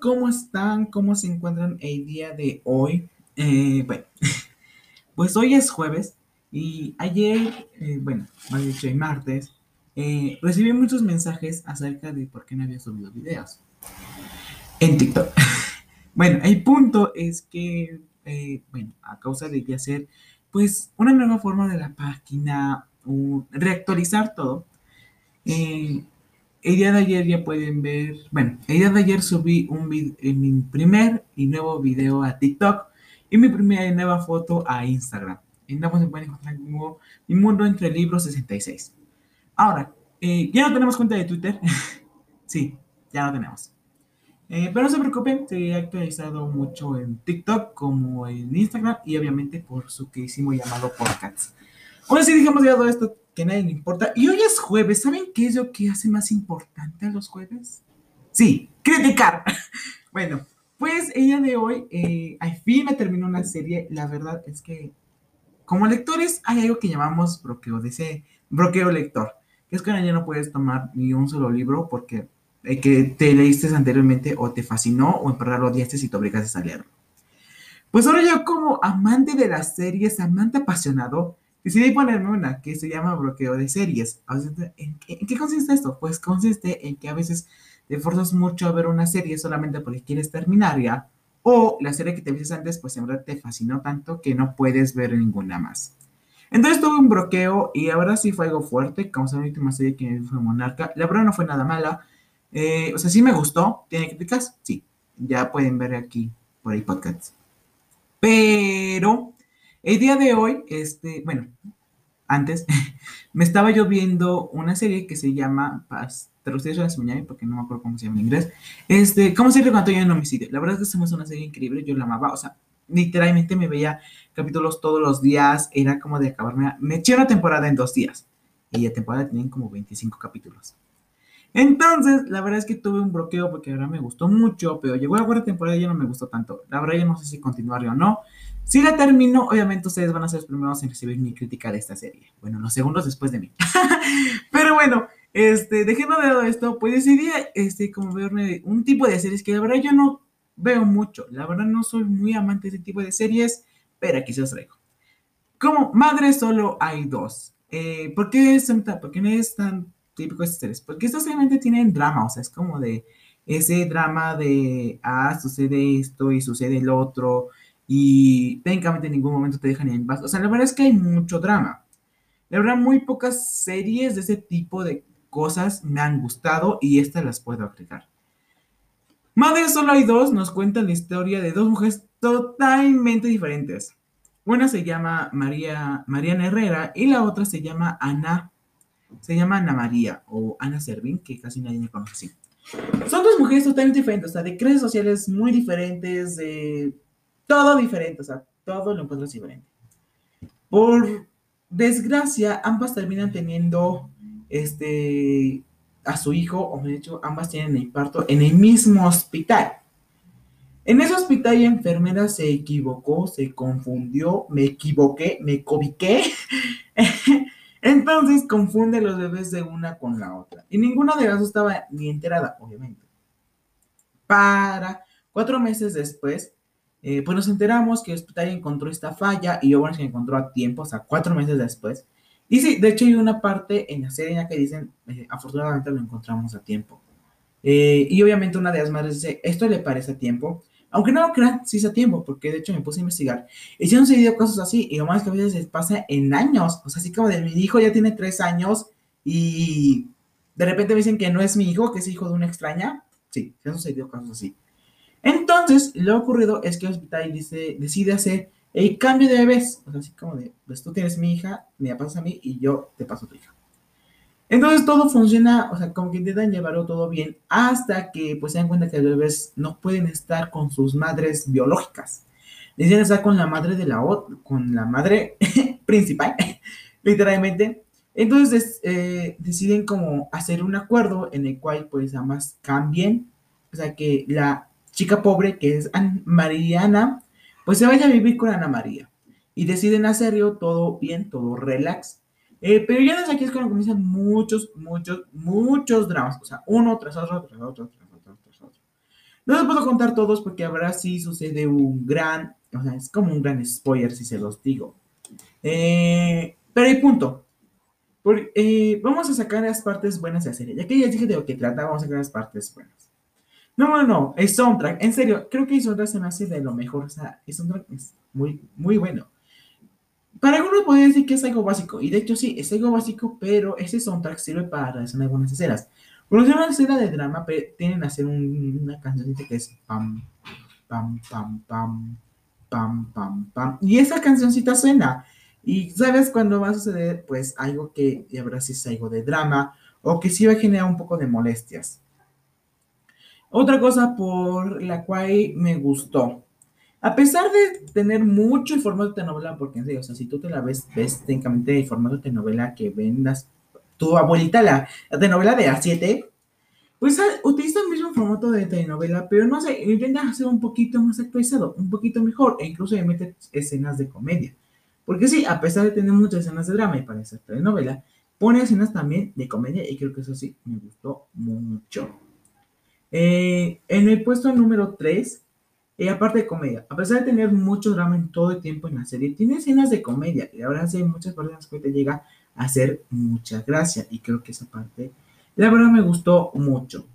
¿cómo están? ¿Cómo se encuentran el día de hoy? Eh, bueno, pues hoy es jueves y ayer, eh, bueno, más dicho, el martes, eh, recibí muchos mensajes acerca de por qué no había subido videos en TikTok. bueno, el punto es que, bueno, a causa de que hacer, pues, una nueva forma de la página, reactualizar todo, eh, el día de ayer ya pueden ver, bueno, el día de ayer subí un mi primer y nuevo video a TikTok y mi primera y nueva foto a Instagram. En ambos se pueden encontrar como Mi Mundo Entre Libros 66. Ahora, eh, ya no tenemos cuenta de Twitter. sí, ya no tenemos. Eh, pero no se preocupen, se he actualizado mucho en TikTok como en Instagram y obviamente por su que hicimos llamado podcast. Ahora sí, dijimos ya todo esto que nadie le importa. Y hoy es jueves. ¿Saben qué es lo que hace más importante a los jueves? Sí, criticar. bueno, pues el día de hoy, eh, al fin me terminó una serie. La verdad es que, como lectores, hay algo que llamamos bloqueo, dice bloqueo lector. Que es que ya no puedes tomar ni un solo libro porque el que te leíste anteriormente o te fascinó o en verdad lo odiaste y te obligaste a leerlo. Pues ahora yo como amante de las series, amante apasionado, Decidí ponerme una que se llama bloqueo de series. ¿En qué, consiste esto? Pues consiste en que a veces te forzas mucho a ver una serie solamente porque quieres terminar ya, o la serie que te viste antes, pues en verdad te fascinó tanto que no puedes ver ninguna más. Entonces tuve un bloqueo y ahora sí fue algo fuerte, como la última serie que fue Monarca. La verdad no fue nada mala. Eh, o sea, sí me gustó. ¿Tiene críticas? Sí. Ya pueden ver aquí por ahí podcasts. Pero el día de hoy, este, bueno, antes, me estaba yo viendo una serie que se llama Paz, te lo estoy mañana porque no me acuerdo cómo se llama en inglés. Este, ¿cómo se llama en homicidio? La verdad es que es una serie increíble, yo la amaba, o sea, literalmente me veía capítulos todos los días, era como de acabarme, me eché una temporada en dos días, y la temporada tenían como 25 capítulos. Entonces, la verdad es que tuve un bloqueo porque ahora me gustó mucho, pero llegó la cuarta temporada y ya no me gustó tanto. La verdad, ya no sé si continuar o no. Si la termino, obviamente ustedes van a ser los primeros en recibir mi crítica de esta serie. Bueno, los segundos después de mí. Pero bueno, este, dejando de lado esto, pues decidí, este, como verme un tipo de series que la verdad yo no veo mucho. La verdad no soy muy amante de ese tipo de series, pero aquí se los traigo. Como madre solo hay dos. Eh, ¿Por qué es, porque no es tan típico estas series? Porque estas realmente tienen drama, o sea, es como de ese drama de, ah, sucede esto y sucede el otro y técnicamente en ningún momento te dejan en paz. O sea, la verdad es que hay mucho drama. La verdad, muy pocas series de ese tipo de cosas me han gustado y estas las puedo agregar. Madre Solo hay dos nos cuentan la historia de dos mujeres totalmente diferentes. Una se llama María, Mariana Herrera y la otra se llama Ana, se llama Ana María o Ana Servín, que casi nadie me conoce así. Son dos mujeres totalmente diferentes, o sea, de crees sociales muy diferentes, de todo diferente, o sea, todo lo encuentras diferente. Por desgracia, ambas terminan teniendo este a su hijo, o de hecho, ambas tienen el parto en el mismo hospital. En ese hospital la enfermera se equivocó, se confundió, me equivoqué, me cobiqué. Entonces confunde los bebés de una con la otra. Y ninguna de las dos estaba ni enterada, obviamente. Para cuatro meses después, eh, pues nos enteramos que el hospital encontró esta falla y bueno, se encontró a tiempo, o sea, cuatro meses después. Y sí, de hecho hay una parte en la serie en la que dicen, eh, afortunadamente lo encontramos a tiempo. Eh, y obviamente una de las madres dice, esto le parece a tiempo. Aunque no lo crean, sí es a tiempo, porque de hecho me puse a investigar. Y si han sucedido cosas así, y lo más que a veces pasa en años. O sea, así como de mi hijo ya tiene tres años y de repente me dicen que no es mi hijo, que es hijo de una extraña. Sí, se han sucedido cosas así. Entonces, lo ocurrido es que el hospital dice, decide hacer el cambio de bebés. O sea, así como de, pues tú tienes mi hija, me la pasas a mí y yo te paso a tu hija. Entonces todo funciona, o sea, como que intentan llevarlo todo bien hasta que pues se dan cuenta que los bebés no pueden estar con sus madres biológicas. Deciden estar con la madre de la con la madre principal, literalmente. Entonces eh, deciden como hacer un acuerdo en el cual pues ambas cambien, o sea, que la chica pobre, que es Mariana, pues se vaya a vivir con Ana María. Y deciden hacerlo todo bien, todo relax. Eh, pero ya desde aquí es cuando comienzan muchos, muchos, muchos dramas. O sea, uno tras otro, tras otro, tras otro, tras otro. No les puedo contar todos porque ahora sí sucede un gran, o sea, es como un gran spoiler si se los digo. Eh, pero hay punto. Eh, vamos a sacar las partes buenas de la serie. Ya que ya dije de lo que trata, vamos a sacar las partes buenas. No, no, no, el soundtrack, en serio, creo que el soundtrack se me hace de lo mejor. O sea, el soundtrack es muy, muy bueno. Para algunos podría decir que es algo básico, y de hecho sí, es algo básico, pero ese soundtrack sirve para realizar algunas escenas. Cuando es una escena de drama, tienen que hacer una cancioncita que es pam, pam, pam, pam, pam, pam, pam. Y esa cancioncita suena. Y sabes cuándo va a suceder, pues algo que verás si es algo de drama o que sí va a generar un poco de molestias. Otra cosa por la cual me gustó. A pesar de tener mucho el formato de novela, porque en serio, o sea, si tú te la ves, ves técnicamente el formato de novela que vendas tu abuelita, la, la novela de A7, pues ah, utiliza el mismo formato de telenovela, pero no sé, intenta hacer un poquito más actualizado, un poquito mejor, e incluso le mete escenas de comedia. Porque sí, a pesar de tener muchas escenas de drama y para esa telenovela, pone escenas también de comedia y creo que eso sí me gustó mucho. Eh, en el puesto número 3, eh, aparte de comedia, a pesar de tener mucho drama en todo el tiempo en la serie, tiene escenas de comedia y ahora sí hay muchas personas que te llega hacer mucha gracia y creo que esa parte la verdad me gustó mucho.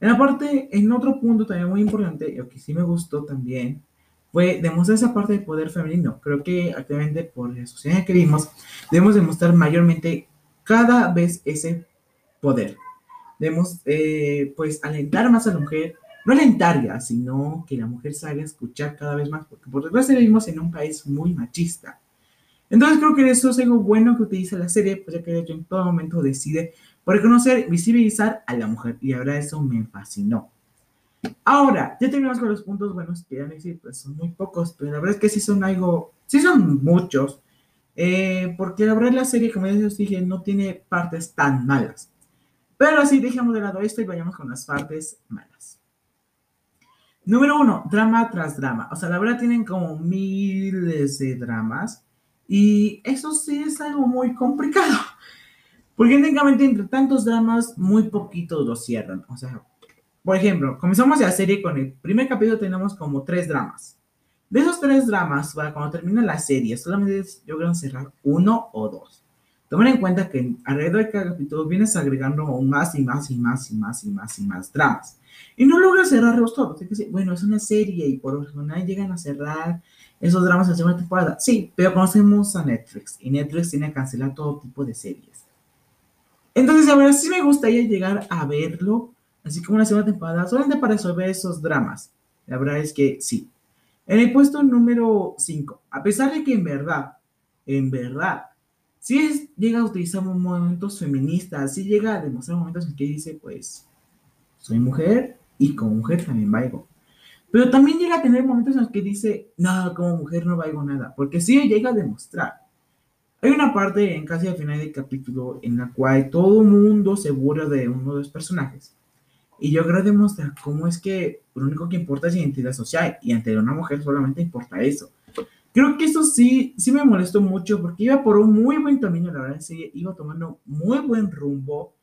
En la parte, en otro punto también muy importante, lo que sí me gustó también, fue demostrar esa parte de poder femenino. Creo que actualmente por la sociedad que vivimos, debemos demostrar mayormente cada vez ese poder. Debemos, eh, pues, alentar más a la mujer, no alentarla, sino que la mujer salga a escuchar cada vez más, porque por desgracia vivimos en un país muy machista. Entonces creo que eso es algo bueno que utiliza la serie, pues ya que de hecho en todo momento decide reconocer, visibilizar a la mujer. Y ahora eso me fascinó. Ahora, ya terminamos con los puntos buenos que ya decir, pues son muy pocos, pero la verdad es que sí son algo, sí son muchos, eh, porque la verdad la serie, como ya les dije, no tiene partes tan malas. Pero así dejamos de lado esto y vayamos con las partes malas. Número uno, drama tras drama. O sea, la verdad tienen como miles de dramas y eso sí es algo muy complicado. Porque técnicamente entre tantos dramas, muy poquitos lo cierran. O sea, por ejemplo, comenzamos la serie con el primer capítulo, tenemos como tres dramas. De esos tres dramas, para cuando termina la serie, solamente logran cerrar uno o dos. Tomen en cuenta que alrededor de cada capítulo vienes agregando más y más y más y más y más y más dramas. Y no logras cerrarlos todos. bueno, es una serie y por lo general llegan a cerrar esos dramas en segunda temporada. Sí, pero conocemos a Netflix y Netflix tiene que cancelar todo tipo de series. Entonces, a ver, sí me gustaría llegar a verlo, así como una segunda temporada, solamente para resolver esos dramas. La verdad es que sí. En el puesto número 5, a pesar de que en verdad, en verdad, sí llega a utilizar momentos feministas, sí llega a demostrar momentos en que dice, pues, soy mujer y como mujer también valgo. Pero también llega a tener momentos en los que dice, no, como mujer no valgo nada, porque sí llega a demostrar. Hay una parte en casi al final del capítulo en la cual todo mundo se burla de uno de los personajes. Y yo creo demostrar cómo es que lo único que importa es identidad social y ante una mujer solamente importa eso. Creo que eso sí, sí me molestó mucho porque iba por un muy buen camino, la verdad, sí, iba tomando muy buen rumbo.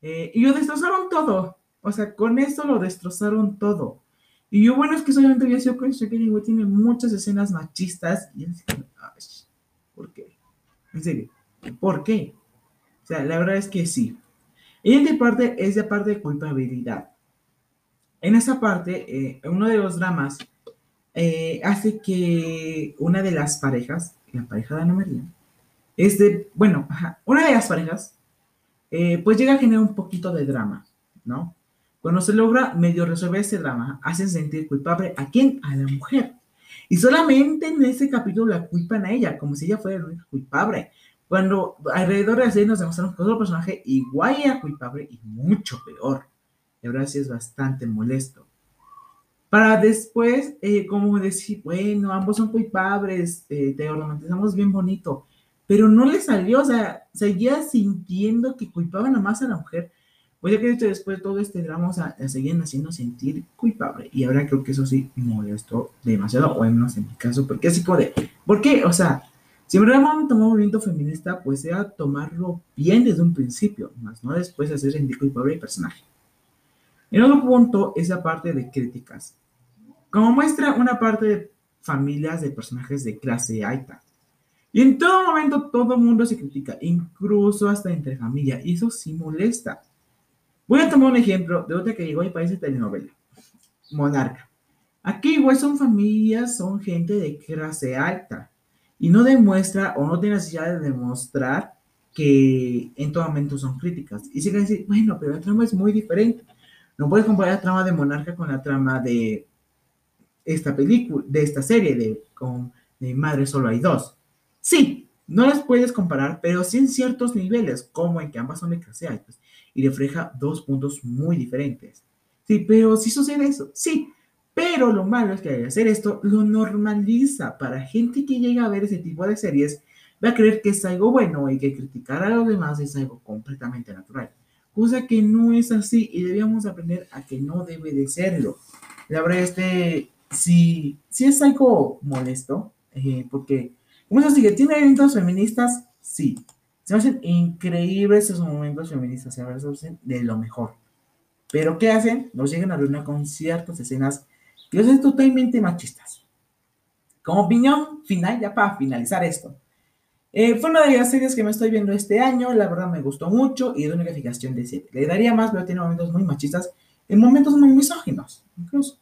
Eh, y lo destrozaron todo. O sea, con eso lo destrozaron todo. Y yo, bueno, es que solamente había sido con que tiene muchas escenas machistas. Y es que, ¿por qué? En serio, ¿por qué? O sea, la verdad es que sí. Y en parte es de parte de culpabilidad. En esa parte, eh, uno de los dramas eh, hace que una de las parejas, la pareja de Ana María, es de, bueno, una de las parejas, eh, pues llega a generar un poquito de drama, ¿no? Cuando se logra medio resolver ese drama, hacen sentir culpable a quién? A la mujer. Y solamente en ese capítulo la culpan a ella, como si ella fuera la culpable. Cuando alrededor de la serie nos demostraron que otro personaje igual era culpable y mucho peor. Y ahora sí es bastante molesto. Para después, eh, como decir, bueno, ambos son culpables, eh, te romantizamos bien bonito. Pero no le salió, o sea, seguía sintiendo que culpaban a más a la mujer pues ya que después de todo este drama, o sea, seguían haciendo sentir culpable. Y ahora creo que eso sí molestó demasiado, o al menos en mi caso, porque así como de, ¿por qué? O sea, si en realidad vamos a tomar un movimiento feminista, pues sea tomarlo bien desde un principio, más no después hacer sentir culpable al personaje. El otro punto es la parte de críticas. Como muestra una parte de familias de personajes de clase alta. Y en todo momento todo el mundo se critica, incluso hasta entre familia, y eso sí molesta. Voy a tomar un ejemplo de otra que llegó y parece telenovela. Monarca. Aquí igual son familias, son gente de clase alta. Y no demuestra o no tiene necesidad de demostrar que en todo momento son críticas. Y se decir, bueno, pero la trama es muy diferente. No puedes comparar la trama de Monarca con la trama de esta película, de esta serie de, con, Madre Solo hay dos. Sí, no las puedes comparar, pero sí en ciertos niveles, como en que ambas son alta y refleja dos puntos muy diferentes. Sí, pero si sucede eso, sí, pero lo malo es que al hacer esto lo normaliza para gente que llega a ver ese tipo de series, va a creer que es algo bueno y que criticar a los demás es algo completamente natural. Cosa que no es así y debíamos aprender a que no debe de serlo. La verdad, este, si, si es algo molesto, eh, porque, como se sigue, ¿tiene eventos feministas? Sí. Se hacen increíbles esos momentos feministas, se hacen de lo mejor. Pero ¿qué hacen? Nos llegan a reunir con ciertas escenas que son totalmente machistas. Como opinión final, ya para finalizar esto. Eh, fue una de las series que me estoy viendo este año, la verdad me gustó mucho y de una calificación de 7. Le daría más, pero tiene momentos muy machistas, en momentos muy misóginos, incluso.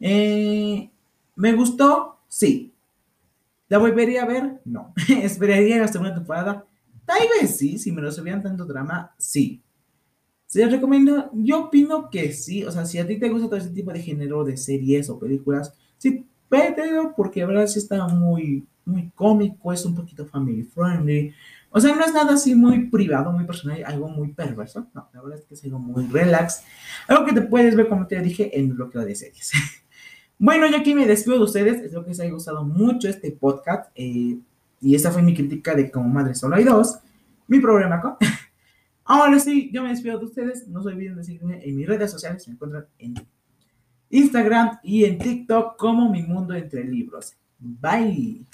Eh, ¿Me gustó? Sí. ¿La volvería a ver? No. ¿Esperaría la segunda temporada? Tal vez sí, si me lo subían tanto drama, sí. ¿Se les recomiendo? Yo opino que sí. O sea, si a ti te gusta todo ese tipo de género de series o películas, sí, pero porque la verdad sí está muy, muy cómico, es un poquito family friendly. O sea, no es nada así muy privado, muy personal, algo muy perverso. No, la verdad es que es algo muy relax. Algo que te puedes ver, como te dije, en el bloqueo de series. bueno, yo aquí me despido de ustedes. Espero que les haya gustado mucho este podcast. Eh, y esa fue mi crítica de Como Madre Solo hay dos. Mi problema con... Ahora sí, yo me despido de ustedes. No se olviden de seguirme en mis redes sociales. Me encuentran en Instagram y en TikTok como Mi Mundo Entre Libros. Bye.